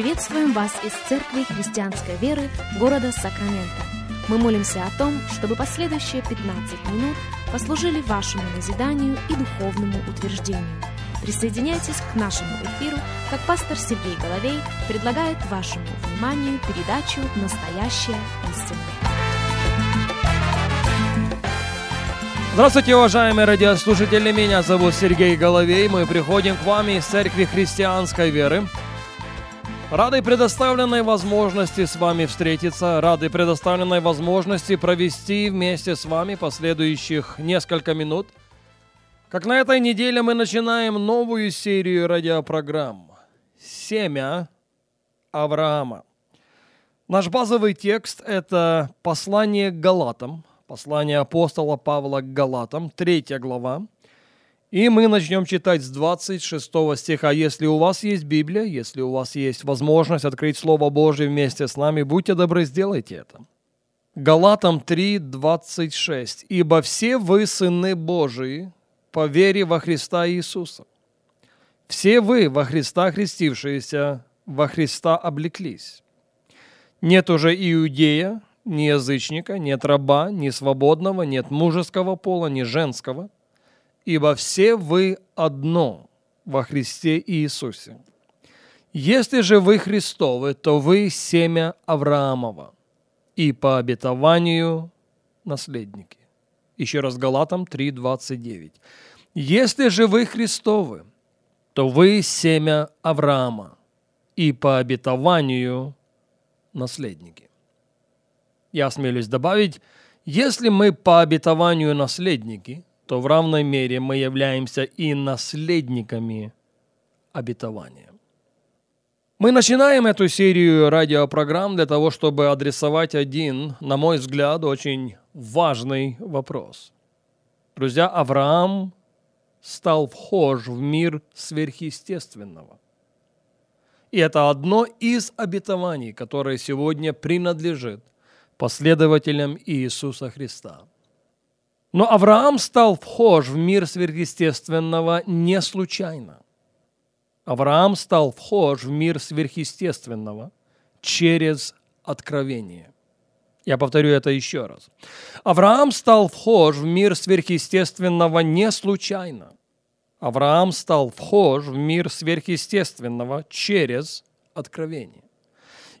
Приветствуем вас из Церкви Христианской Веры города Сакраменто. Мы молимся о том, чтобы последующие 15 минут послужили вашему назиданию и духовному утверждению. Присоединяйтесь к нашему эфиру, как пастор Сергей Головей предлагает вашему вниманию передачу «Настоящая истина». Здравствуйте, уважаемые радиослушатели! Меня зовут Сергей Головей. Мы приходим к вам из Церкви Христианской Веры. Рады предоставленной возможности с вами встретиться, рады предоставленной возможности провести вместе с вами последующих несколько минут. Как на этой неделе мы начинаем новую серию радиопрограмм «Семя Авраама». Наш базовый текст – это послание к Галатам, послание апостола Павла к Галатам, третья глава – и мы начнем читать с 26 стиха. Если у вас есть Библия, если у вас есть возможность открыть Слово Божье вместе с нами, будьте добры, сделайте это. Галатам 3, 26. «Ибо все вы сыны Божии по вере во Христа Иисуса. Все вы во Христа христившиеся, во Христа облеклись. Нет уже иудея, ни язычника, нет раба, ни свободного, нет мужеского пола, ни женского – ибо все вы одно во Христе Иисусе. Если же вы Христовы, то вы семя Авраамова и по обетованию наследники. Еще раз Галатам 3.29. Если же вы Христовы, то вы семя Авраама и по обетованию наследники. Я осмелюсь добавить, если мы по обетованию наследники – то в равной мере мы являемся и наследниками обетования. Мы начинаем эту серию радиопрограмм для того, чтобы адресовать один, на мой взгляд, очень важный вопрос. Друзья, Авраам стал вхож в мир сверхъестественного. И это одно из обетований, которое сегодня принадлежит последователям Иисуса Христа – но Авраам стал вхож в мир сверхъестественного не случайно. Авраам стал вхож в мир сверхъестественного через откровение. Я повторю это еще раз. Авраам стал вхож в мир сверхъестественного не случайно. Авраам стал вхож в мир сверхъестественного через откровение.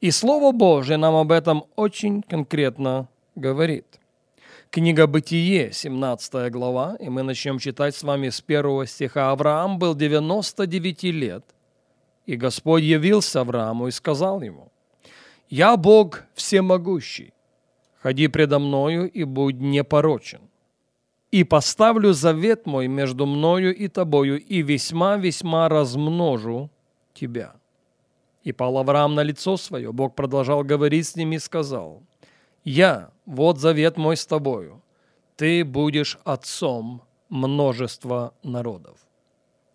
И Слово Божье нам об этом очень конкретно говорит – Книга Бытие, 17 глава, и мы начнем читать с вами с первого стиха. Авраам был 99 лет, и Господь явился Аврааму и сказал ему, «Я Бог всемогущий, ходи предо мною и будь непорочен, и поставлю завет мой между мною и тобою, и весьма-весьма размножу тебя». И пал Авраам на лицо свое. Бог продолжал говорить с ним и сказал – я, вот завет мой с тобою, ты будешь отцом множества народов.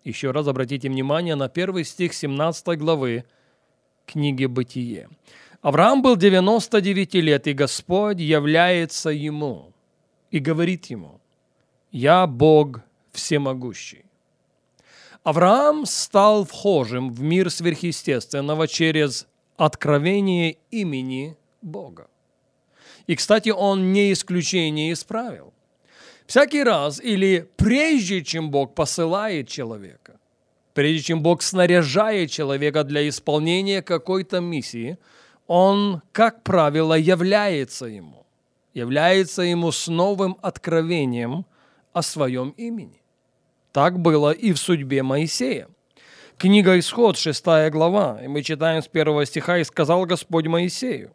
Еще раз обратите внимание на первый стих 17 главы книги «Бытие». Авраам был 99 лет, и Господь является ему и говорит ему, «Я Бог всемогущий». Авраам стал вхожим в мир сверхъестественного через откровение имени Бога. И, кстати, он не исключение из правил. Всякий раз или прежде, чем Бог посылает человека, прежде чем Бог снаряжает человека для исполнения какой-то миссии, он, как правило, является ему, является ему с новым откровением о своем имени. Так было и в судьбе Моисея. Книга Исход, 6 глава, и мы читаем с первого стиха, «И сказал Господь Моисею,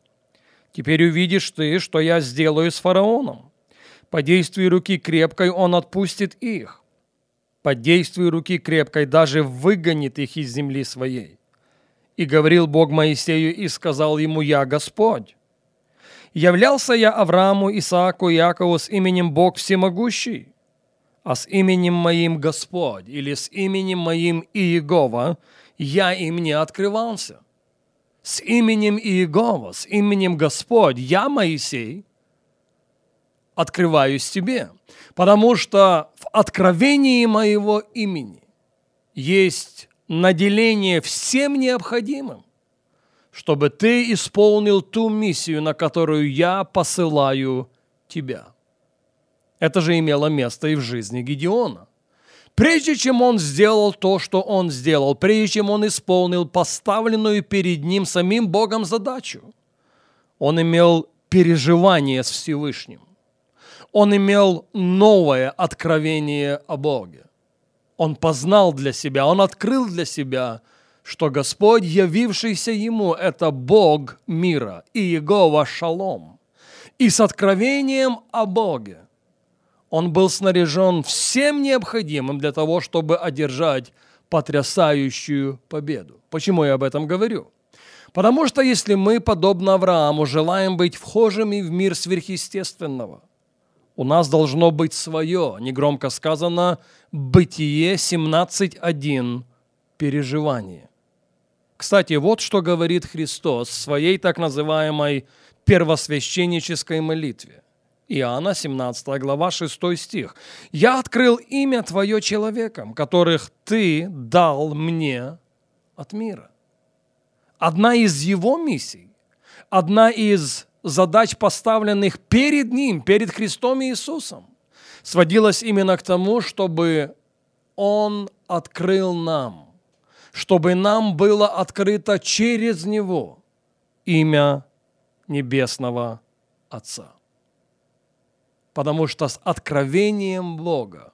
Теперь увидишь ты, что я сделаю с фараоном. По действию руки крепкой он отпустит их. По действию руки крепкой даже выгонит их из земли своей. И говорил Бог Моисею и сказал ему, «Я Господь». Являлся я Аврааму, Исааку Якову с именем Бог Всемогущий, а с именем моим Господь или с именем моим Иегова я им не открывался с именем Иегова, с именем Господь, я, Моисей, открываюсь тебе, потому что в откровении моего имени есть наделение всем необходимым, чтобы ты исполнил ту миссию, на которую я посылаю тебя. Это же имело место и в жизни Гедеона. Прежде чем он сделал то, что он сделал, прежде чем он исполнил поставленную перед ним самим Богом задачу, он имел переживание с Всевышним. Он имел новое откровение о Боге. Он познал для себя, он открыл для себя, что Господь, явившийся ему, это Бог мира и Его Шалом. И с откровением о Боге он был снаряжен всем необходимым для того, чтобы одержать потрясающую победу. Почему я об этом говорю? Потому что если мы, подобно Аврааму, желаем быть вхожими в мир сверхъестественного, у нас должно быть свое, негромко сказано, Бытие 17.1, переживание. Кстати, вот что говорит Христос в своей так называемой первосвященнической молитве. Иоанна, 17 глава, 6 стих. «Я открыл имя Твое человекам, которых Ты дал мне от мира». Одна из его миссий, одна из задач, поставленных перед Ним, перед Христом Иисусом, сводилась именно к тому, чтобы Он открыл нам, чтобы нам было открыто через Него имя Небесного Отца потому что с откровением Бога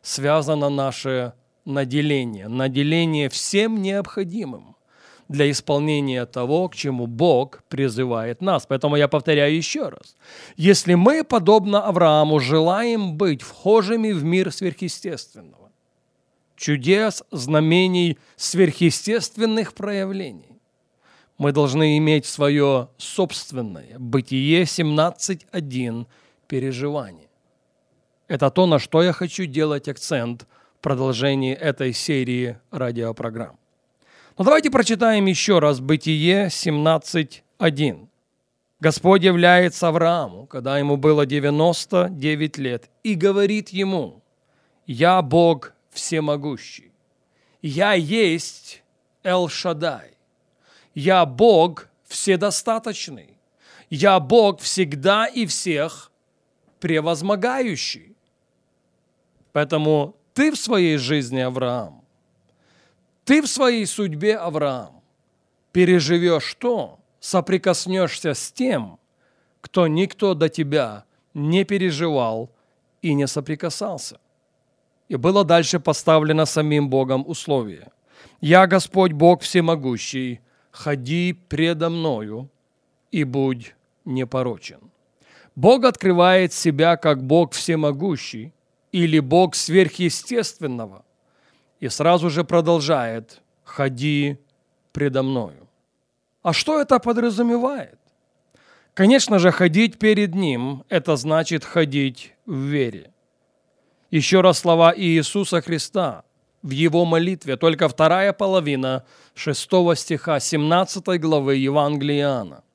связано наше наделение, наделение всем необходимым для исполнения того, к чему Бог призывает нас. Поэтому я повторяю еще раз. Если мы, подобно Аврааму, желаем быть вхожими в мир сверхъестественного, чудес, знамений, сверхъестественных проявлений, мы должны иметь свое собственное Бытие 17.1 переживаний. Это то, на что я хочу делать акцент в продолжении этой серии радиопрограмм. Но давайте прочитаем еще раз Бытие 17.1. Господь является Аврааму, когда ему было 99 лет, и говорит ему, «Я Бог всемогущий, я есть Эл-Шадай, я Бог вседостаточный, я Бог всегда и всех, превозмогающий. Поэтому ты в своей жизни, Авраам, ты в своей судьбе, Авраам, переживешь то, соприкоснешься с тем, кто никто до тебя не переживал и не соприкасался. И было дальше поставлено самим Богом условие. «Я Господь Бог всемогущий, ходи предо мною и будь непорочен». Бог открывает себя как Бог всемогущий или Бог сверхъестественного и сразу же продолжает «ходи предо мною». А что это подразумевает? Конечно же, ходить перед Ним – это значит ходить в вере. Еще раз слова Иисуса Христа в Его молитве, только вторая половина 6 стиха 17 главы Евангелия Иоанна –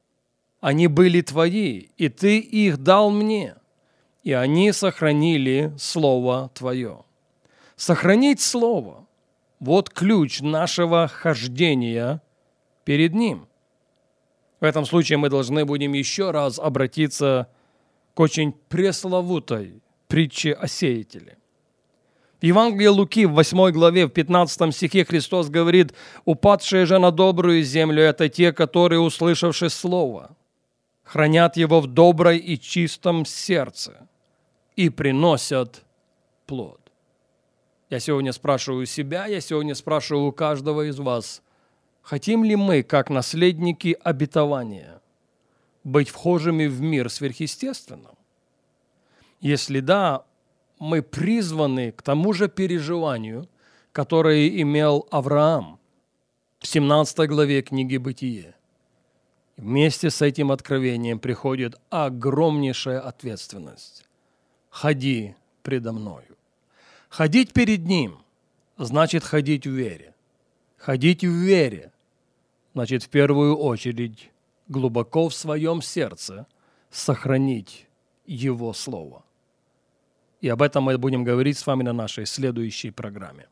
они были твои, и ты их дал мне, и они сохранили Слово Твое. Сохранить Слово – вот ключ нашего хождения перед Ним. В этом случае мы должны будем еще раз обратиться к очень пресловутой притче о сеятеле. В Евангелии Луки в 8 главе, в 15 стихе Христос говорит, «Упадшие же на добрую землю – это те, которые, услышавши Слово, хранят его в доброй и чистом сердце и приносят плод. Я сегодня спрашиваю себя, я сегодня спрашиваю каждого из вас, хотим ли мы, как наследники обетования, быть вхожими в мир сверхъестественным? Если да, мы призваны к тому же переживанию, которое имел Авраам в 17 главе книги «Бытие». Вместе с этим откровением приходит огромнейшая ответственность. Ходи предо мною. Ходить перед Ним значит ходить в вере. Ходить в вере значит в первую очередь глубоко в своем сердце сохранить Его Слово. И об этом мы будем говорить с вами на нашей следующей программе.